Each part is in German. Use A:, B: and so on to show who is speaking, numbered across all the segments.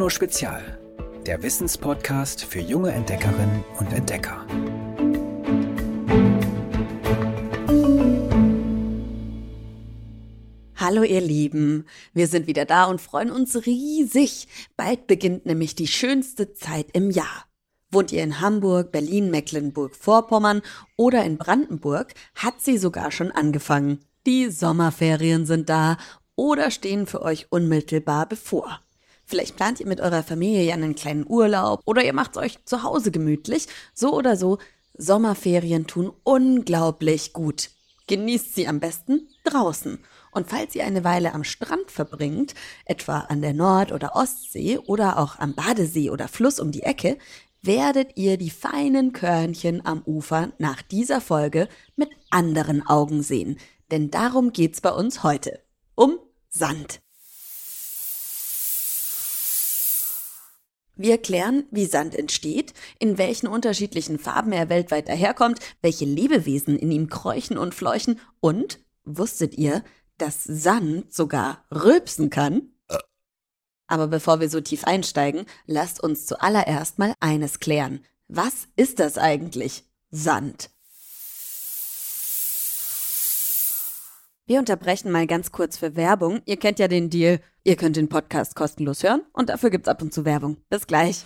A: Bruno Spezial, der Wissenspodcast für junge Entdeckerinnen und Entdecker.
B: Hallo ihr Lieben, wir sind wieder da und freuen uns riesig. Bald beginnt nämlich die schönste Zeit im Jahr. Wohnt ihr in Hamburg, Berlin, Mecklenburg-Vorpommern oder in Brandenburg, hat sie sogar schon angefangen. Die Sommerferien sind da oder stehen für euch unmittelbar bevor. Vielleicht plant ihr mit eurer Familie ja einen kleinen Urlaub oder ihr macht es euch zu Hause gemütlich. So oder so, Sommerferien tun unglaublich gut. Genießt sie am besten draußen. Und falls ihr eine Weile am Strand verbringt, etwa an der Nord- oder Ostsee oder auch am Badesee oder Fluss um die Ecke, werdet ihr die feinen Körnchen am Ufer nach dieser Folge mit anderen Augen sehen. Denn darum geht's bei uns heute. Um Sand. Wir klären, wie Sand entsteht, in welchen unterschiedlichen Farben er weltweit daherkommt, welche Lebewesen in ihm kräuchen und fleuchen und, wusstet ihr, dass Sand sogar rülpsen kann? Aber bevor wir so tief einsteigen, lasst uns zuallererst mal eines klären. Was ist das eigentlich? Sand. Wir unterbrechen mal ganz kurz für Werbung. Ihr kennt ja den Deal. Ihr könnt den Podcast kostenlos hören und dafür gibt's ab und zu Werbung. Bis gleich.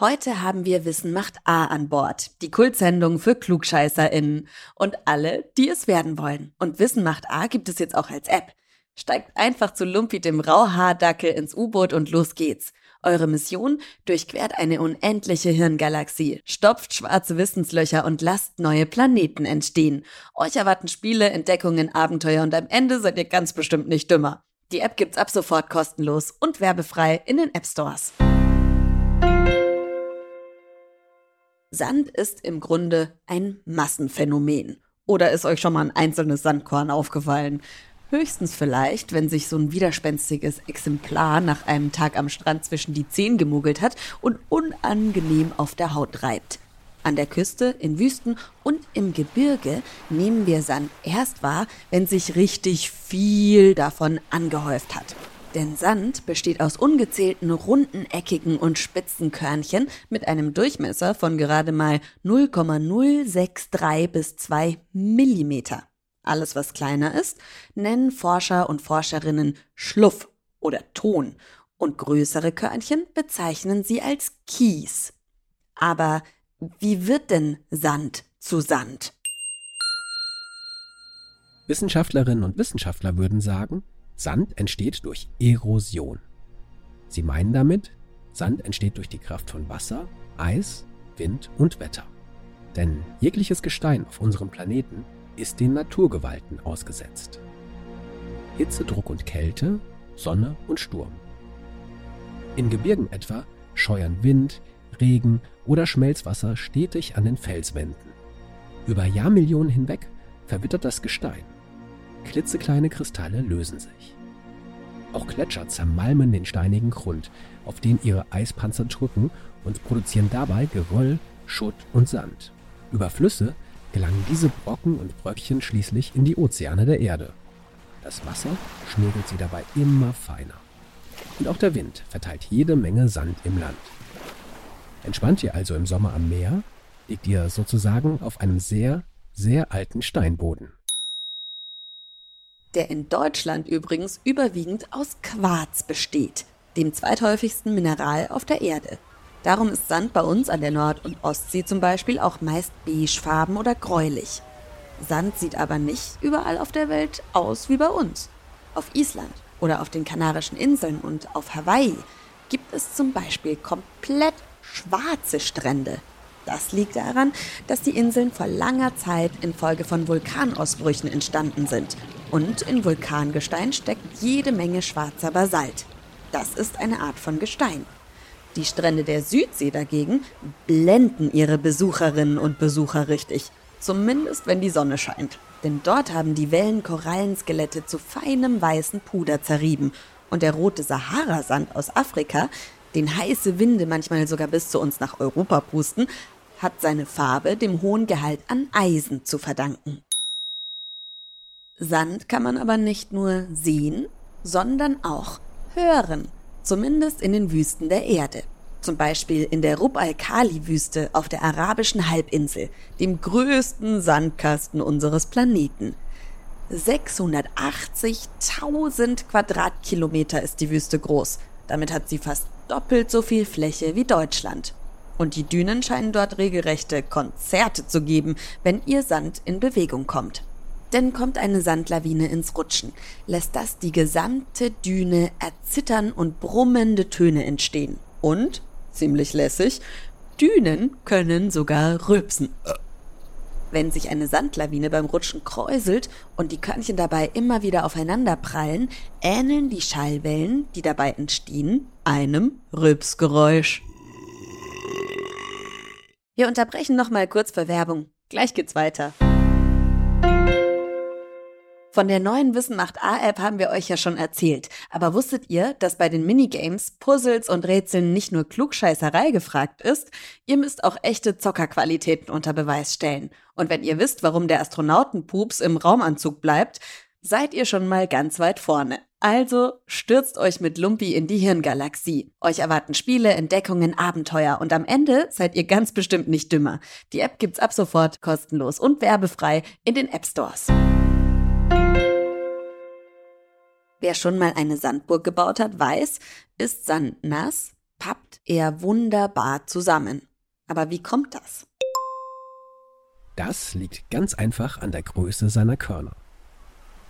B: Heute haben wir Wissen macht A an Bord, die Kultsendung für KlugscheißerInnen und alle, die es werden wollen. Und Wissen macht A gibt es jetzt auch als App. Steigt einfach zu Lumpi dem Rauhaardackel ins U-Boot und los geht's. Eure Mission? Durchquert eine unendliche Hirngalaxie, stopft schwarze Wissenslöcher und lasst neue Planeten entstehen. Euch erwarten Spiele, Entdeckungen, Abenteuer und am Ende seid ihr ganz bestimmt nicht dümmer. Die App gibt's ab sofort kostenlos und werbefrei in den App Stores. Sand ist im Grunde ein Massenphänomen. Oder ist euch schon mal ein einzelnes Sandkorn aufgefallen? Höchstens vielleicht, wenn sich so ein widerspenstiges Exemplar nach einem Tag am Strand zwischen die Zehen gemogelt hat und unangenehm auf der Haut reibt. An der Küste, in Wüsten und im Gebirge nehmen wir Sand erst wahr, wenn sich richtig viel davon angehäuft hat. Denn Sand besteht aus ungezählten runden, eckigen und spitzen Körnchen mit einem Durchmesser von gerade mal 0,063 bis 2 Millimeter. Alles, was kleiner ist, nennen Forscher und Forscherinnen Schluff oder Ton und größere Körnchen bezeichnen sie als Kies. Aber wie wird denn Sand zu Sand?
A: Wissenschaftlerinnen und Wissenschaftler würden sagen, Sand entsteht durch Erosion. Sie meinen damit, Sand entsteht durch die Kraft von Wasser, Eis, Wind und Wetter. Denn jegliches Gestein auf unserem Planeten ist den Naturgewalten ausgesetzt. Hitze, Druck und Kälte, Sonne und Sturm. In Gebirgen etwa scheuern Wind, Regen oder Schmelzwasser stetig an den Felswänden. Über Jahrmillionen hinweg verwittert das Gestein. Klitzekleine Kristalle lösen sich. Auch Gletscher zermalmen den steinigen Grund, auf den ihre Eispanzer drücken und produzieren dabei Geröll, Schutt und Sand. Über Flüsse gelangen diese Brocken und Bröckchen schließlich in die Ozeane der Erde. Das Wasser schmugelt sie dabei immer feiner. Und auch der Wind verteilt jede Menge Sand im Land. Entspannt ihr also im Sommer am Meer, liegt ihr sozusagen auf einem sehr, sehr alten Steinboden.
B: Der in Deutschland übrigens überwiegend aus Quarz besteht, dem zweithäufigsten Mineral auf der Erde. Darum ist Sand bei uns an der Nord- und Ostsee zum Beispiel auch meist beigefarben oder gräulich. Sand sieht aber nicht überall auf der Welt aus wie bei uns. Auf Island oder auf den Kanarischen Inseln und auf Hawaii gibt es zum Beispiel komplett schwarze Strände. Das liegt daran, dass die Inseln vor langer Zeit infolge von Vulkanausbrüchen entstanden sind. Und in Vulkangestein steckt jede Menge schwarzer Basalt. Das ist eine Art von Gestein. Die Strände der Südsee dagegen blenden ihre Besucherinnen und Besucher richtig. Zumindest wenn die Sonne scheint. Denn dort haben die Wellen Korallenskelette zu feinem weißen Puder zerrieben. Und der rote Saharasand aus Afrika, den heiße Winde manchmal sogar bis zu uns nach Europa pusten, hat seine Farbe dem hohen Gehalt an Eisen zu verdanken. Sand kann man aber nicht nur sehen, sondern auch hören, zumindest in den Wüsten der Erde. Zum Beispiel in der Rub al-Khali-Wüste auf der arabischen Halbinsel, dem größten Sandkasten unseres Planeten. 680.000 Quadratkilometer ist die Wüste groß. Damit hat sie fast doppelt so viel Fläche wie Deutschland. Und die Dünen scheinen dort regelrechte Konzerte zu geben, wenn ihr Sand in Bewegung kommt. Denn kommt eine Sandlawine ins Rutschen, lässt das die gesamte Düne erzittern und brummende Töne entstehen. Und, ziemlich lässig, Dünen können sogar rülpsen. Wenn sich eine Sandlawine beim Rutschen kräuselt und die Körnchen dabei immer wieder aufeinander prallen, ähneln die Schallwellen, die dabei entstehen, einem Rülpsgeräusch. Wir unterbrechen noch mal kurz für Werbung. Gleich geht's weiter. Von der neuen Wissen macht A-App haben wir euch ja schon erzählt. Aber wusstet ihr, dass bei den Minigames, Puzzles und Rätseln nicht nur Klugscheißerei gefragt ist? Ihr müsst auch echte Zockerqualitäten unter Beweis stellen. Und wenn ihr wisst, warum der Astronautenpups im Raumanzug bleibt, seid ihr schon mal ganz weit vorne. Also stürzt euch mit Lumpi in die Hirngalaxie. Euch erwarten Spiele, Entdeckungen, Abenteuer und am Ende seid ihr ganz bestimmt nicht dümmer. Die App gibt's ab sofort kostenlos und werbefrei in den App Stores. Wer schon mal eine Sandburg gebaut hat, weiß, ist Sand nass, pappt er wunderbar zusammen. Aber wie kommt das?
A: Das liegt ganz einfach an der Größe seiner Körner.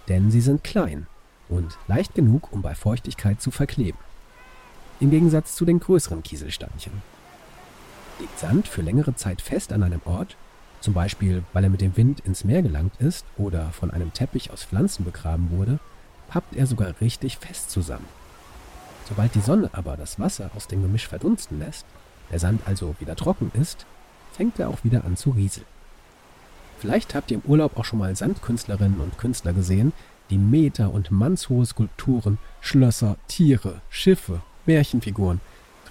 A: Denn sie sind klein und leicht genug, um bei Feuchtigkeit zu verkleben. Im Gegensatz zu den größeren Kieselsteinchen. Liegt Sand für längere Zeit fest an einem Ort, zum Beispiel weil er mit dem Wind ins Meer gelangt ist oder von einem Teppich aus Pflanzen begraben wurde, pappt er sogar richtig fest zusammen. Sobald die Sonne aber das Wasser aus dem Gemisch verdunsten lässt, der Sand also wieder trocken ist, fängt er auch wieder an zu rieseln. Vielleicht habt ihr im Urlaub auch schon mal Sandkünstlerinnen und Künstler gesehen, die Meter- und mannshohe Skulpturen, Schlösser, Tiere, Schiffe, Märchenfiguren,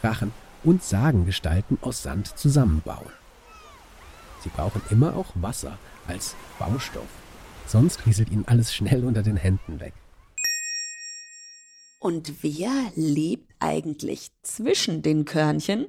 A: Drachen und Sagengestalten aus Sand zusammenbauen. Sie brauchen immer auch Wasser als Baustoff, sonst rieselt ihnen alles schnell unter den Händen weg.
B: Und wer lebt eigentlich zwischen den Körnchen?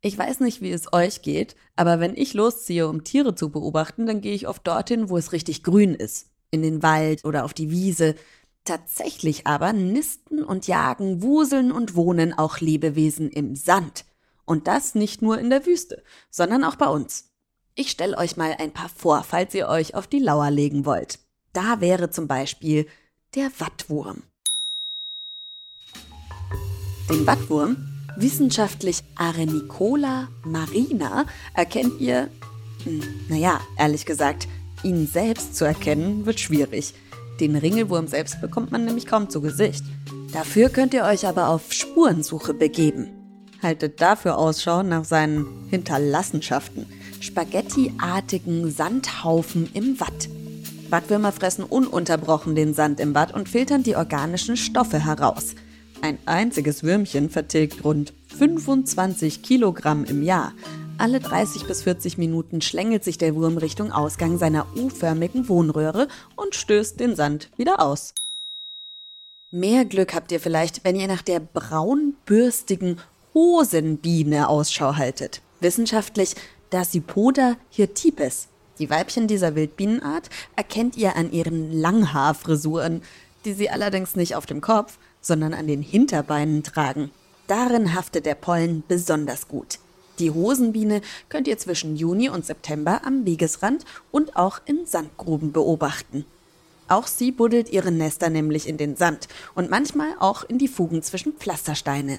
B: Ich weiß nicht, wie es euch geht, aber wenn ich losziehe, um Tiere zu beobachten, dann gehe ich oft dorthin, wo es richtig grün ist. In den Wald oder auf die Wiese. Tatsächlich aber nisten und jagen, wuseln und wohnen auch Lebewesen im Sand. Und das nicht nur in der Wüste, sondern auch bei uns. Ich stelle euch mal ein paar vor, falls ihr euch auf die Lauer legen wollt. Da wäre zum Beispiel der Wattwurm. Den Wattwurm, wissenschaftlich Arenicola marina, erkennt ihr, hm, naja, ehrlich gesagt, ihn selbst zu erkennen wird schwierig. Den Ringelwurm selbst bekommt man nämlich kaum zu Gesicht. Dafür könnt ihr euch aber auf Spurensuche begeben. Haltet dafür Ausschau nach seinen Hinterlassenschaften, spaghettiartigen Sandhaufen im Watt. Wattwürmer fressen ununterbrochen den Sand im Watt und filtern die organischen Stoffe heraus. Ein einziges Würmchen vertilgt rund 25 Kilogramm im Jahr. Alle 30 bis 40 Minuten schlängelt sich der Wurm Richtung Ausgang seiner U-förmigen Wohnröhre und stößt den Sand wieder aus. Mehr Glück habt ihr vielleicht, wenn ihr nach der braunbürstigen Hosenbiene Ausschau haltet. Wissenschaftlich Dasypoda hirtipes. Die Weibchen dieser Wildbienenart erkennt ihr an ihren Langhaarfrisuren, die sie allerdings nicht auf dem Kopf, sondern an den Hinterbeinen tragen. Darin haftet der Pollen besonders gut. Die Hosenbiene könnt ihr zwischen Juni und September am Wegesrand und auch in Sandgruben beobachten. Auch sie buddelt ihre Nester nämlich in den Sand und manchmal auch in die Fugen zwischen Pflastersteine.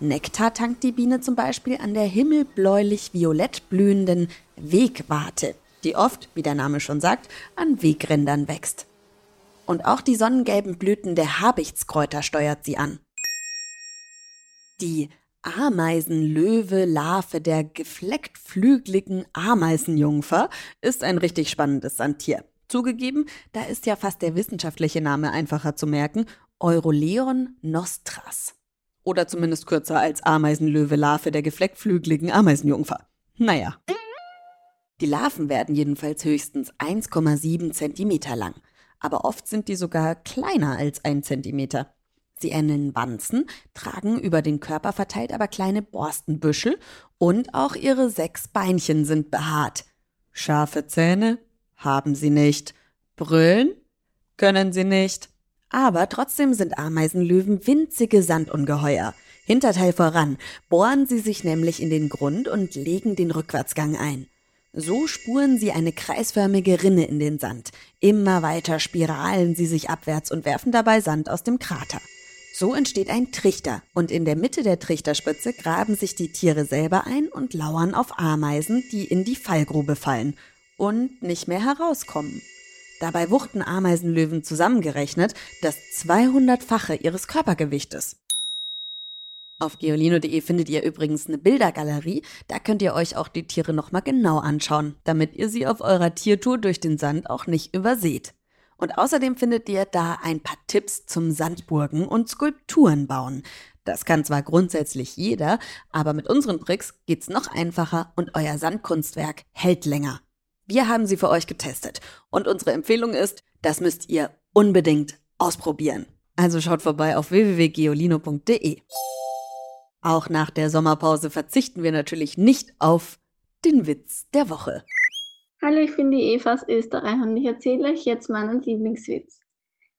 B: Nektar tankt die Biene zum Beispiel an der himmelbläulich-violett blühenden Wegwarte, die oft, wie der Name schon sagt, an Wegrändern wächst. Und auch die sonnengelben Blüten der Habichtskräuter steuert sie an. Die Ameisenlöwe-Larve der geflecktflügligen Ameisenjungfer ist ein richtig spannendes Sandtier. Zugegeben, da ist ja fast der wissenschaftliche Name einfacher zu merken, Euroleon nostras. Oder zumindest kürzer als Ameisenlöwe-Larve der geflecktflügligen Ameisenjungfer. Naja. Die Larven werden jedenfalls höchstens 1,7 Zentimeter lang aber oft sind die sogar kleiner als ein Zentimeter. Sie ähneln Wanzen, tragen über den Körper verteilt aber kleine Borstenbüschel und auch ihre sechs Beinchen sind behaart. Scharfe Zähne haben sie nicht. Brüllen können sie nicht. Aber trotzdem sind Ameisenlöwen winzige Sandungeheuer. Hinterteil voran bohren sie sich nämlich in den Grund und legen den Rückwärtsgang ein. So spuren sie eine kreisförmige Rinne in den Sand. Immer weiter spiralen sie sich abwärts und werfen dabei Sand aus dem Krater. So entsteht ein Trichter und in der Mitte der Trichterspitze graben sich die Tiere selber ein und lauern auf Ameisen, die in die Fallgrube fallen und nicht mehr herauskommen. Dabei wuchten Ameisenlöwen zusammengerechnet das 200-fache ihres Körpergewichtes. Auf geolino.de findet ihr übrigens eine Bildergalerie, da könnt ihr euch auch die Tiere nochmal genau anschauen, damit ihr sie auf eurer Tiertour durch den Sand auch nicht überseht. Und außerdem findet ihr da ein paar Tipps zum Sandburgen und Skulpturen bauen. Das kann zwar grundsätzlich jeder, aber mit unseren Tricks geht's noch einfacher und euer Sandkunstwerk hält länger. Wir haben sie für euch getestet und unsere Empfehlung ist, das müsst ihr unbedingt ausprobieren. Also schaut vorbei auf www.geolino.de. Auch nach der Sommerpause verzichten wir natürlich nicht auf den Witz der Woche.
C: Hallo, ich bin die Eva aus Österreich und ich erzähle euch jetzt meinen Lieblingswitz.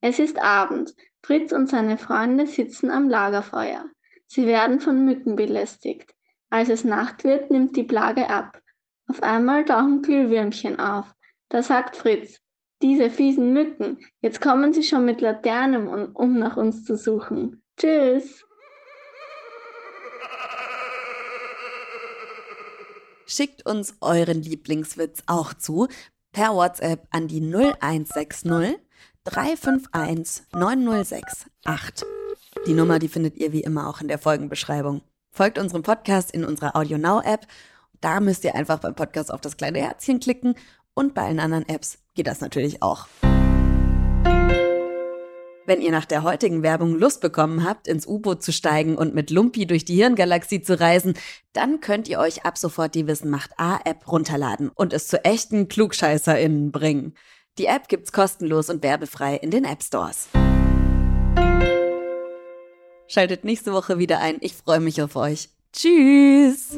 C: Es ist Abend. Fritz und seine Freunde sitzen am Lagerfeuer. Sie werden von Mücken belästigt. Als es Nacht wird, nimmt die Plage ab. Auf einmal tauchen Glühwürmchen auf. Da sagt Fritz, diese fiesen Mücken, jetzt kommen sie schon mit Laternen, um nach uns zu suchen. Tschüss.
B: Schickt uns euren Lieblingswitz auch zu per WhatsApp an die 0160 351 9068. Die Nummer, die findet ihr wie immer auch in der Folgenbeschreibung. Folgt unserem Podcast in unserer AudioNow-App. Da müsst ihr einfach beim Podcast auf das kleine Herzchen klicken und bei allen anderen Apps geht das natürlich auch. Wenn ihr nach der heutigen Werbung Lust bekommen habt, ins U-Boot zu steigen und mit Lumpi durch die Hirngalaxie zu reisen, dann könnt ihr euch ab sofort die Wissen macht A-App runterladen und es zu echten KlugscheißerInnen bringen. Die App gibt's kostenlos und werbefrei in den App Stores. Schaltet nächste Woche wieder ein. Ich freue mich auf euch. Tschüss!